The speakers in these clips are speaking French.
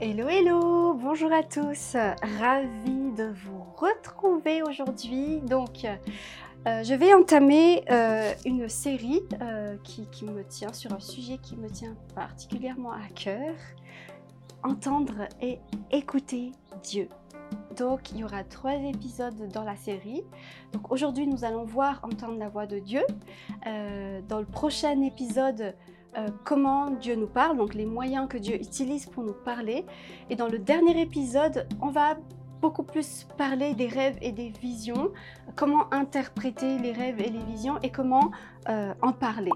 Hello, hello, bonjour à tous, ravie de vous retrouver aujourd'hui. Donc, euh, je vais entamer euh, une série euh, qui, qui me tient sur un sujet qui me tient particulièrement à cœur, entendre et écouter Dieu. Donc, il y aura trois épisodes dans la série. Donc, aujourd'hui, nous allons voir entendre la voix de Dieu. dans le prochain épisode, euh, comment Dieu nous parle, donc les moyens que Dieu utilise pour nous parler. Et dans le dernier épisode, on va beaucoup plus parler des rêves et des visions, comment interpréter les rêves et les visions et comment euh, en parler.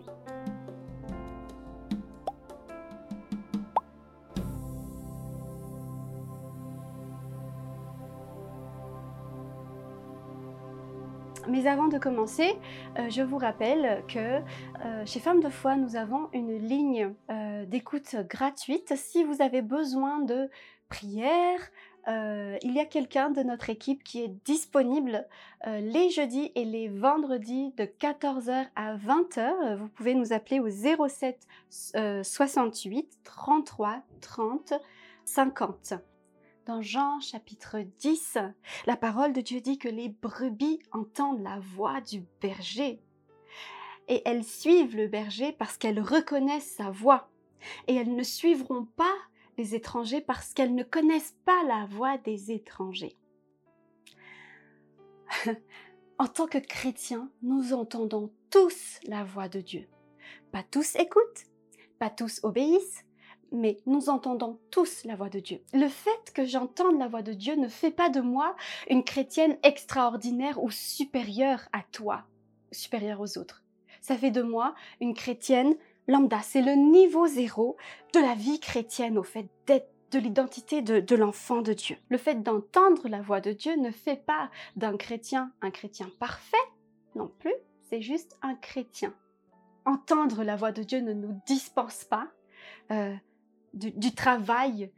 Mais avant de commencer, euh, je vous rappelle que euh, chez Femmes de foi, nous avons une ligne euh, d'écoute gratuite. Si vous avez besoin de prière, il y a quelqu'un de notre équipe qui est disponible les jeudis et les vendredis de 14h à 20h. Vous pouvez nous appeler au 07 68 33 30 50. Dans Jean chapitre 10, la parole de Dieu dit que les brebis entendent la voix du berger. Et elles suivent le berger parce qu'elles reconnaissent sa voix. Et elles ne suivront pas les étrangers parce qu'elles ne connaissent pas la voix des étrangers. en tant que chrétiens, nous entendons tous la voix de Dieu. Pas tous écoutent, pas tous obéissent, mais nous entendons tous la voix de Dieu. Le fait que j'entende la voix de Dieu ne fait pas de moi une chrétienne extraordinaire ou supérieure à toi, supérieure aux autres. Ça fait de moi une chrétienne lambda. C'est le niveau zéro de la vie chrétienne, au fait d'être de l'identité de, l'enfant de Dieu. Le fait d'entendre la voix de Dieu ne fait pas d'un chrétien un chrétien parfait non plus, c'est juste un chrétien. Entendre la voix de Dieu ne nous dispense pas euh, du, travail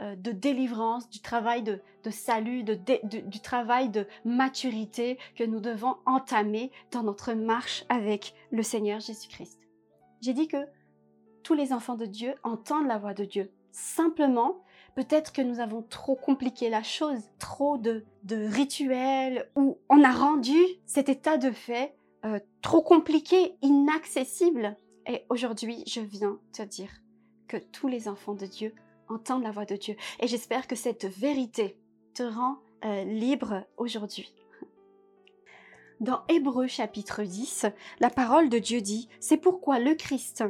euh, de délivrance, du travail de, salut, du travail de maturité que nous devons entamer dans notre marche avec le Seigneur Jésus-Christ. J'ai dit que tous les enfants de Dieu entendent la voix de Dieu. Simplement, peut-être que nous avons trop compliqué la chose, trop de, rituels, ou on a rendu cet état de fait euh, trop compliqué, inaccessible. Et aujourd'hui, je viens te dire que tous les enfants de Dieu entendent la voix de Dieu. Et j'espère que cette vérité te rend euh, libre aujourd'hui. Dans Hébreu chapitre 10, la parole de Dieu dit, c'est pourquoi le Christ,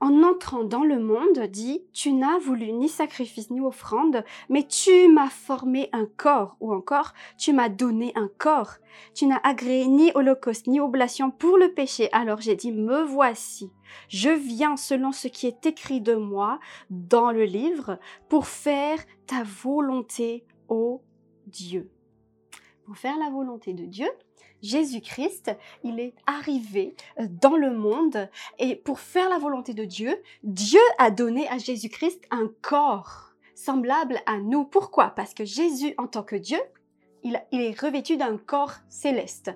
en entrant dans le monde, dit, Tu n'as voulu ni sacrifice ni offrande, mais tu m'as formé un corps, ou encore, tu m'as donné un corps. Tu n'as agréé ni holocauste ni oblation pour le péché. Alors j'ai dit, Me voici. Je viens selon ce qui est écrit de moi dans le livre pour faire ta volonté, ô Dieu. Pour faire la volonté de Dieu, Jésus-Christ, il est arrivé euh, dans le monde et pour faire la volonté de Dieu, Dieu a donné à Jésus-Christ un corps semblable à nous. Pourquoi? Parce que Jésus, en tant que Dieu, il, est revêtu d'un corps céleste.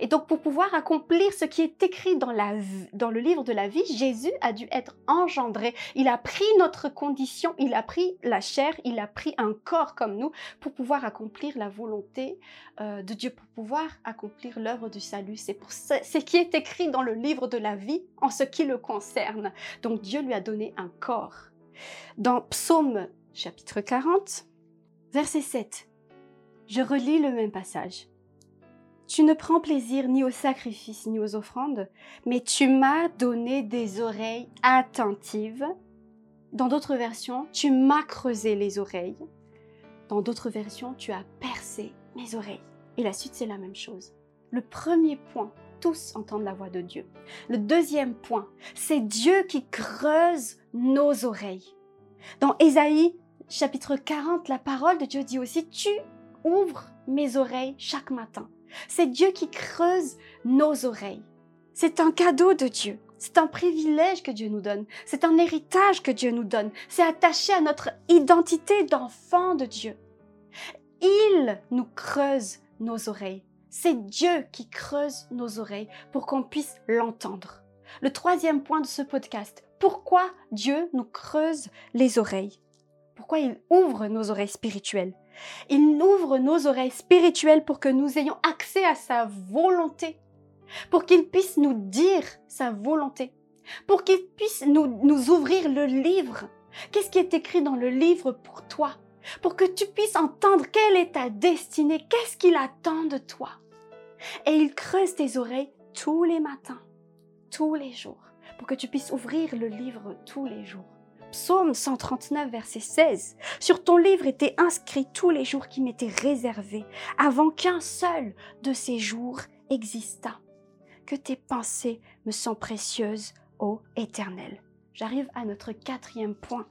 Et donc pour pouvoir accomplir ce qui est écrit dans, le livre de la vie, Jésus a dû être engendré. Il a pris notre condition, il a pris la chair, il a pris un corps comme nous pour pouvoir accomplir la volonté euh, de Dieu, pour pouvoir accomplir l'œuvre du salut. C'est pour ce qui est écrit dans le livre de la vie en ce qui le concerne. Donc Dieu lui a donné un corps. Dans Psaume chapitre 40, verset 7, je relis le même passage. Tu ne prends plaisir ni aux sacrifices ni aux offrandes, mais tu m'as donné des oreilles attentives. Dans d'autres versions, tu m'as creusé les oreilles. Dans d'autres versions, tu as percé mes oreilles. Et la suite, c'est la même chose. Le premier point, tous entendent la voix de Dieu. Le deuxième point, c'est Dieu qui creuse nos oreilles. Dans Ésaïe chapitre 40, la parole de Dieu dit aussi, tu ouvre mes oreilles chaque matin. C'est Dieu qui creuse nos oreilles. C'est un cadeau de Dieu. C'est un privilège que Dieu nous donne. C'est un héritage que Dieu nous donne. C'est attaché à notre identité d'enfant de Dieu. Il nous creuse nos oreilles. C'est Dieu qui creuse nos oreilles pour qu'on puisse l'entendre. Le troisième point de ce podcast, pourquoi Dieu nous creuse les oreilles? Pourquoi il ouvre nos oreilles spirituelles? Il ouvre nos oreilles spirituelles pour que nous ayons accès à sa volonté, pour qu'il puisse nous dire sa volonté, pour qu'il puisse nous, nous ouvrir le livre. Qu'est-ce qui est écrit dans le livre pour toi? Pour que tu puisses entendre quelle est ta destinée, qu'est-ce qu'il attend de toi? Et il creuse tes oreilles tous les matins, tous les jours, pour que tu puisses ouvrir le livre tous les jours. Psaume 139, verset 16. Sur ton livre étaient inscrits tous les jours qui m'étaient réservés, avant qu'un seul de ces jours existât. Que tes pensées me sont précieuses, ô Éternel. J'arrive à notre quatrième point.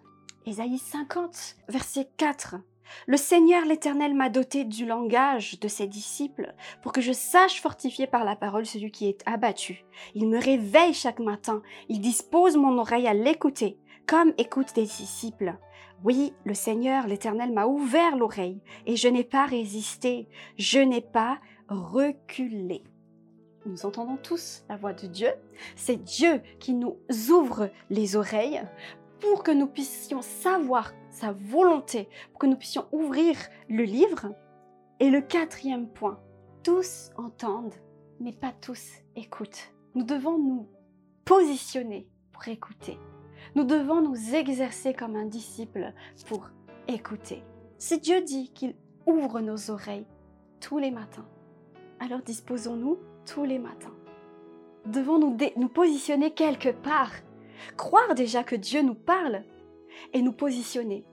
Ésaïe 50, verset 4. Le Seigneur l'Éternel m'a doté du langage de ses disciples pour que je sache fortifier par la parole celui qui est abattu. Il me réveille chaque matin, il dispose mon oreille à l'écouter, comme écoute des disciples. Oui, le Seigneur l'Éternel m'a ouvert l'oreille et je n'ai pas résisté, je n'ai pas reculé. Nous entendons tous la voix de Dieu. C'est Dieu qui nous ouvre les oreilles pour que nous puissions savoir sa volonté, pour que nous puissions ouvrir le livre. Et le quatrième point, tous entendent, mais pas tous écoutent. Nous devons nous positionner pour écouter. Nous devons nous exercer comme un disciple pour écouter. Si Dieu dit qu'il ouvre nos oreilles tous les matins, alors disposons-nous tous les matins. Devons nous, nous positionner quelque part croire déjà que Dieu nous parle et nous positionner.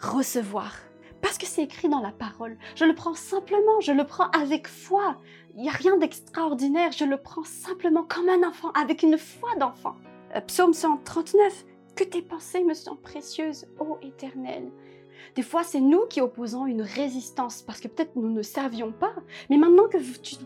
Recevoir. Parce que c'est écrit dans la parole. Je le prends simplement, je le prends avec foi. Il n'y a rien d'extraordinaire, je le prends simplement comme un enfant, avec une foi d'enfant. Euh, psaume 139. Que tes pensées me sont précieuses, ô Éternel. Des fois, c'est nous qui opposons une résistance parce que peut-être nous ne servions pas. Mais maintenant que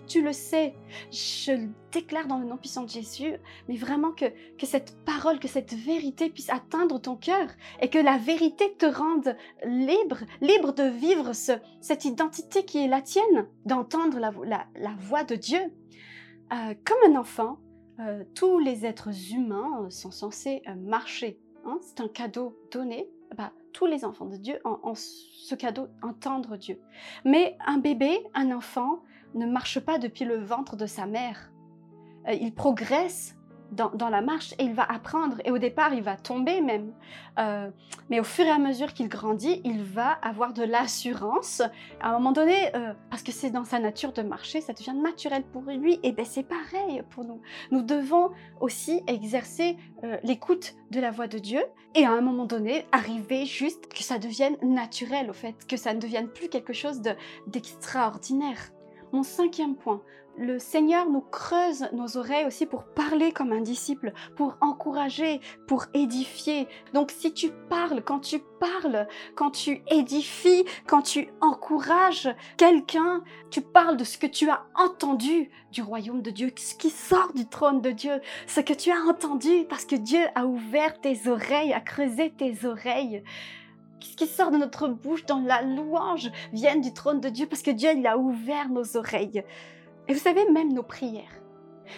tu, le sais, je le déclare dans le nom puissant de Jésus, mais vraiment que, que cette parole, que cette vérité puisse atteindre ton cœur et que la vérité te rende libre, libre de vivre ce, cette identité qui est la tienne, d'entendre la, la, voix de Dieu. Euh, comme un enfant, euh, tous les êtres humains sont censés euh, marcher. Hein. C'est un cadeau donné. Bah, tous les enfants de Dieu ont, ce cadeau, entendre Dieu. Mais un bébé, un enfant, ne marche pas depuis le ventre de sa mère. Euh, il progresse dans, la marche et il va apprendre. Et au départ, il va tomber même. Euh, mais au fur et à mesure qu'il grandit, il va avoir de l'assurance. À un moment donné, euh, parce que c'est dans sa nature de marcher, ça devient naturel pour lui. Et bien c'est pareil pour nous. Nous devons aussi exercer euh, l'écoute de la voix de Dieu. Et à un moment donné, arriver juste que ça devienne naturel, au fait, que ça ne devienne plus quelque chose d'extraordinaire. Mon cinquième point, le Seigneur nous creuse nos oreilles aussi pour parler comme un disciple, pour encourager, pour édifier. Donc si tu parles, quand tu parles, quand tu édifies, quand tu encourages quelqu'un, tu parles de ce que tu as entendu du royaume de Dieu, ce qui sort du trône de Dieu, ce que tu as entendu parce que Dieu a ouvert tes oreilles, a creusé tes oreilles ce qui sort de notre bouche dans la louange vient du trône de Dieu parce que Dieu il a ouvert nos oreilles. Et vous savez, même nos prières.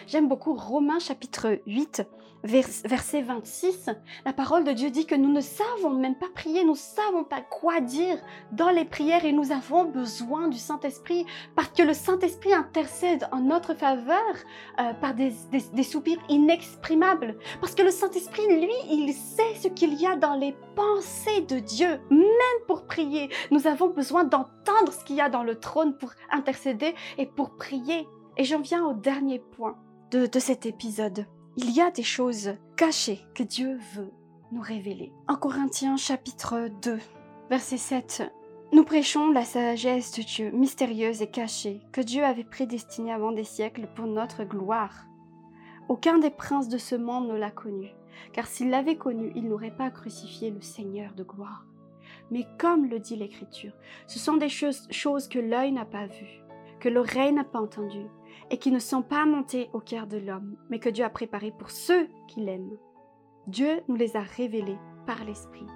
J'aime beaucoup Romains chapitre 8, verset 26. La parole de Dieu dit que nous ne savons même pas prier, nous ne savons pas quoi dire dans les prières et nous avons besoin du Saint-Esprit parce que le Saint-Esprit intercède en notre faveur euh, par des soupirs inexprimables. Parce que le Saint-Esprit, lui, il sait ce qu'il y a dans les pensées de Dieu. Même pour prier, nous avons besoin d'entendre ce qu'il y a dans le trône pour intercéder et pour prier. Et j'en viens au dernier point de, cet épisode. Il y a des choses cachées que Dieu veut nous révéler. En Corinthiens chapitre 2, verset 7, nous prêchons la sagesse de Dieu, mystérieuse et cachée, que Dieu avait prédestinée avant des siècles pour notre gloire. Aucun des princes de ce monde ne l'a connu, car s'il l'avait connu, il n'aurait pas crucifié le Seigneur de gloire. Mais comme le dit l'Écriture, ce sont des choses, choses que l'œil n'a pas vues, que l'oreille n'a pas entendues, et qui ne sont pas montés au cœur de l'homme, mais que Dieu a préparés pour ceux qui l'aiment. Dieu nous les a révélés par l'Esprit,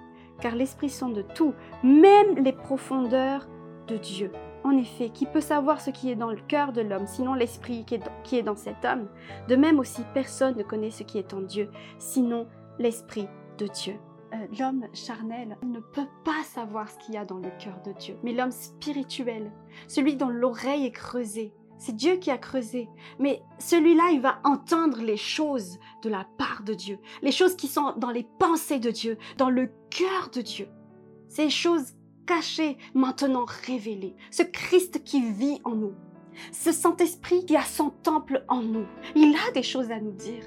car l'Esprit sont de tout, même les profondeurs de Dieu. En effet, qui peut savoir ce qui est dans le cœur de l'homme, sinon l'Esprit qui, qui est dans cet homme De même aussi, personne ne connaît ce qui est en Dieu, sinon l'Esprit de Dieu. euh, l'homme charnel ne peut pas savoir ce qu'il y a dans le cœur de Dieu. Mais l'homme spirituel, celui dont l'oreille est creusée, c'est Dieu qui a creusé. Mais celui-là, il va entendre les choses de la part de Dieu, les choses qui sont dans les pensées de Dieu, dans le cœur de Dieu. Ces choses cachées, maintenant révélées. Ce Christ qui vit en nous. Ce Saint-Esprit qui a son temple en nous. Il a des choses à nous dire.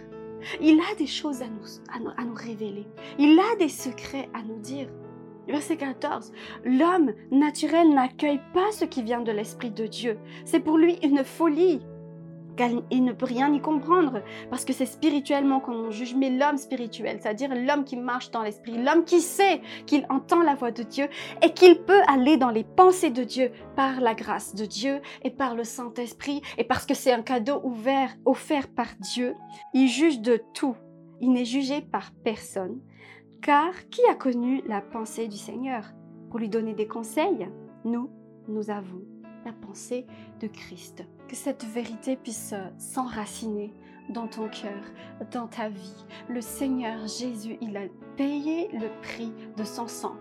Il a des choses à nous, à nous, révéler. Il a des secrets à nous dire. Verset 14. L'homme naturel n'accueille pas ce qui vient de l'Esprit de Dieu. C'est pour lui une folie il ne peut rien y comprendre parce que c'est spirituellement qu'on juge, mais l'homme spirituel, c'est-à-dire l'homme qui marche dans l'esprit, l'homme qui sait qu'il entend la voix de Dieu et qu'il peut aller dans les pensées de Dieu par la grâce de Dieu et par le Saint-Esprit et parce que c'est un cadeau ouvert, offert par Dieu, il juge de tout. Il n'est jugé par personne. Car qui a connu la pensée du Seigneur? Pour lui donner des conseils Nous, nous avons la pensée de Christ. Que cette vérité puisse s'enraciner dans ton cœur, dans ta vie. Le Seigneur Jésus, il a payé le prix de son sang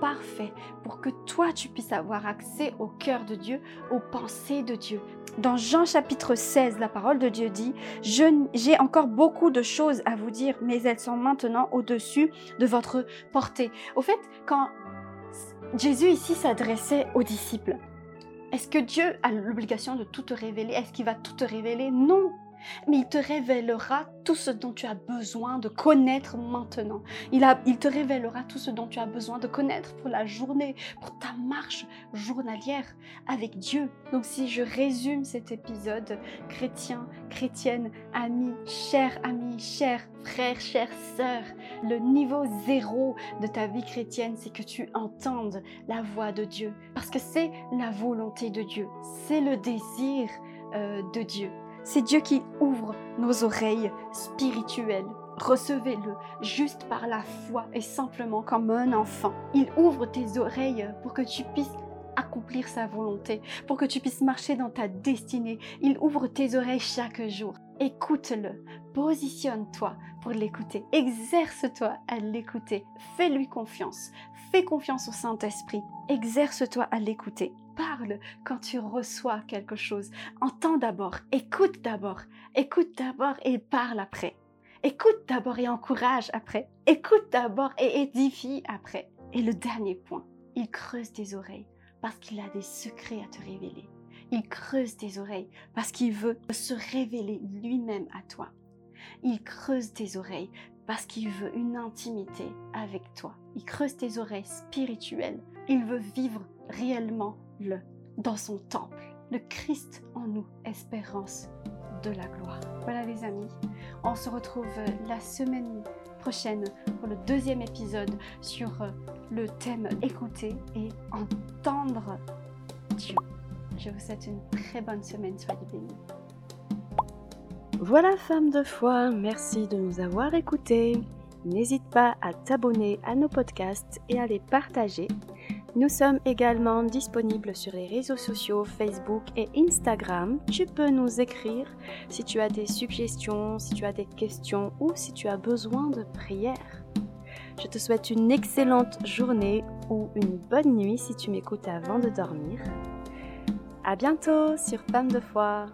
parfait pour que toi tu puisses avoir accès au cœur de Dieu, aux pensées de Dieu. Dans Jean chapitre 16, la parole de Dieu dit, j'ai encore beaucoup de choses à vous dire, mais elles sont maintenant au-dessus de votre portée. Au fait, quand Jésus ici s'adressait aux disciples, est-ce que Dieu a l'obligation de tout te révéler? Est-ce qu'il va tout te révéler? Non mais il te révélera tout ce dont tu as besoin de connaître maintenant. Il, te révélera tout ce dont tu as besoin de connaître pour la journée, pour ta marche journalière avec Dieu. Donc si je résume cet épisode, chrétien, chrétienne, ami, cher ami, cher frère, chère sœur, le niveau zéro de ta vie chrétienne, c'est que tu entendes la voix de Dieu. Parce que c'est la volonté de Dieu, c'est le désir euh, de Dieu. C'est Dieu qui ouvre nos oreilles spirituelles. Recevez-le juste par la foi et simplement comme un enfant. Il ouvre tes oreilles pour que tu puisses accomplir sa volonté, pour que tu puisses marcher dans ta destinée. Il ouvre tes oreilles chaque jour. Écoute-le, positionne-toi pour l'écouter, exerce-toi à l'écouter, fais-lui confiance, fais confiance au Saint-Esprit, exerce-toi à l'écouter parle quand tu reçois quelque chose. Entends d'abord, écoute d'abord, écoute d'abord et parle après. Écoute d'abord et encourage après. Écoute d'abord et édifie après. Et le dernier point, il creuse tes oreilles parce qu'il a des secrets à te révéler. Il creuse tes oreilles parce qu'il veut se révéler lui-même à toi. Il creuse tes oreilles parce qu'il veut une intimité avec toi. Il creuse tes oreilles spirituelles. Il veut vivre réellement le dans son temple. Le Christ en nous, espérance de la gloire. Voilà les amis, on se retrouve la semaine prochaine pour le deuxième épisode sur le thème écouter et entendre Dieu. Je vous souhaite une très bonne semaine, soyez bénis. Voilà femme de foi, merci de nous avoir écoutés. N'hésite pas à t'abonner à nos podcasts et à les partager nous sommes également disponibles sur les réseaux sociaux Facebook et Instagram. Tu peux nous écrire si tu as des suggestions, si tu as des questions ou si tu as besoin de prière. Je te souhaite une excellente journée ou une bonne nuit si tu m'écoutes avant de dormir. À bientôt sur Femme de foi.